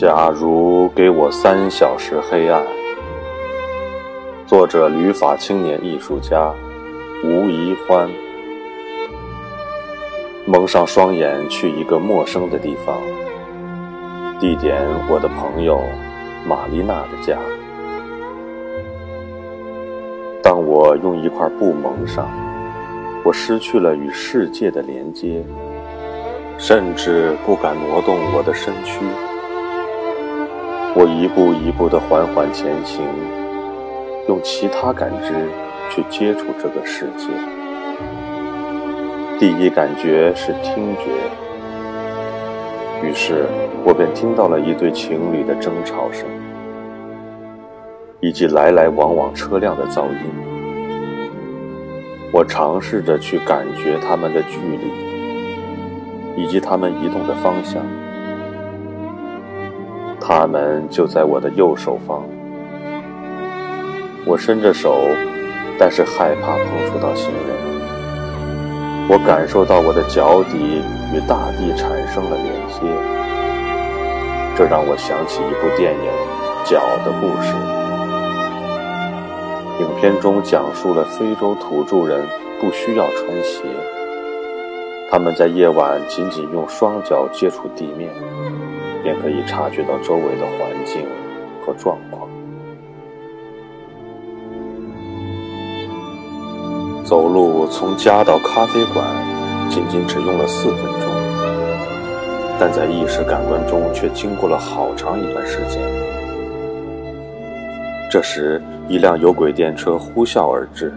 假如给我三小时黑暗，作者：旅法青年艺术家吴怡欢。蒙上双眼，去一个陌生的地方。地点：我的朋友玛丽娜的家。当我用一块布蒙上，我失去了与世界的连接，甚至不敢挪动我的身躯。我一步一步地缓缓前行，用其他感知去接触这个世界。第一感觉是听觉，于是我便听到了一对情侣的争吵声，以及来来往往车辆的噪音。我尝试着去感觉他们的距离，以及他们移动的方向。他们就在我的右手方。我伸着手，但是害怕碰触到行人。我感受到我的脚底与大地产生了连接，这让我想起一部电影《脚的故事》。影片中讲述了非洲土著人不需要穿鞋，他们在夜晚仅仅用双脚接触地面，便可以察觉到周围的环境和状况。走路从家到咖啡馆，仅仅只用了四分钟，但在意识感官中却经过了好长一段时间。这时，一辆有轨电车呼啸而至，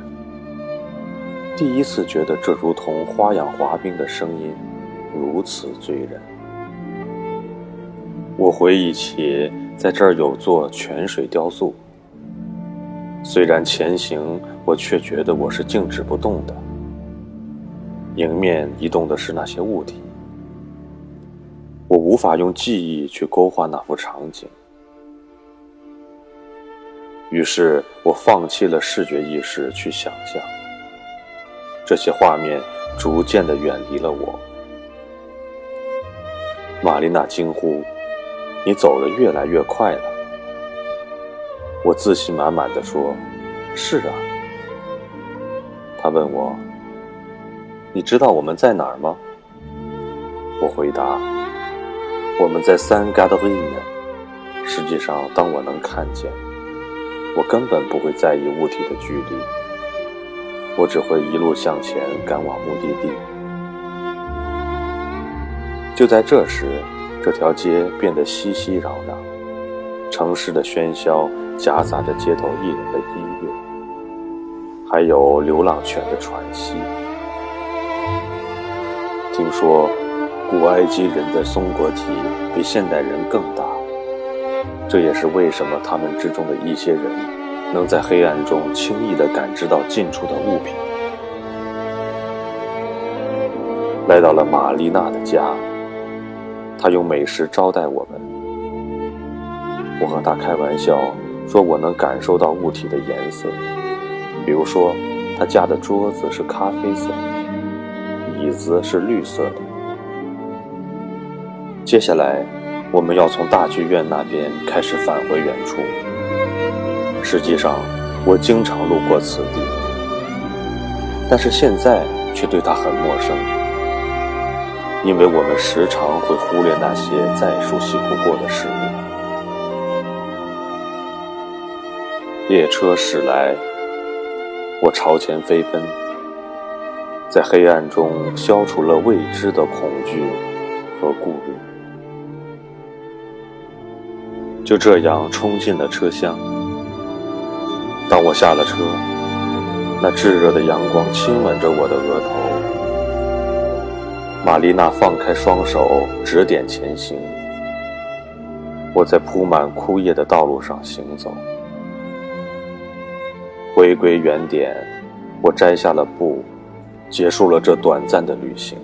第一次觉得这如同花样滑冰的声音，如此醉人。我回忆起在这儿有座泉水雕塑。虽然前行，我却觉得我是静止不动的。迎面移动的是那些物体，我无法用记忆去勾画那幅场景。于是我放弃了视觉意识去想象。这些画面逐渐的远离了我。玛丽娜惊呼：“你走得越来越快了。”我自信满满的说：“是啊。”他问我：“你知道我们在哪儿吗？”我回答：“我们在三嘎德维呢。”实际上，当我能看见，我根本不会在意物体的距离，我只会一路向前赶往目的地。就在这时，这条街变得熙熙攘攘，城市的喧嚣。夹杂着街头艺人的音乐，还有流浪犬的喘息。听说，古埃及人的松果体比现代人更大，这也是为什么他们之中的一些人能在黑暗中轻易地感知到近处的物品。来到了玛丽娜的家，她用美食招待我们。我和她开玩笑。说我能感受到物体的颜色，比如说，她家的桌子是咖啡色，椅子是绿色的。接下来，我们要从大剧院那边开始返回原处。实际上，我经常路过此地，但是现在却对它很陌生，因为我们时常会忽略那些再熟悉不过的事物。列车驶来，我朝前飞奔，在黑暗中消除了未知的恐惧和顾虑。就这样冲进了车厢。我下了车，那炙热的阳光亲吻着我的额头。玛丽娜放开双手，指点前行。我在铺满枯叶的道路上行走。回归原点，我摘下了布，结束了这短暂的旅行。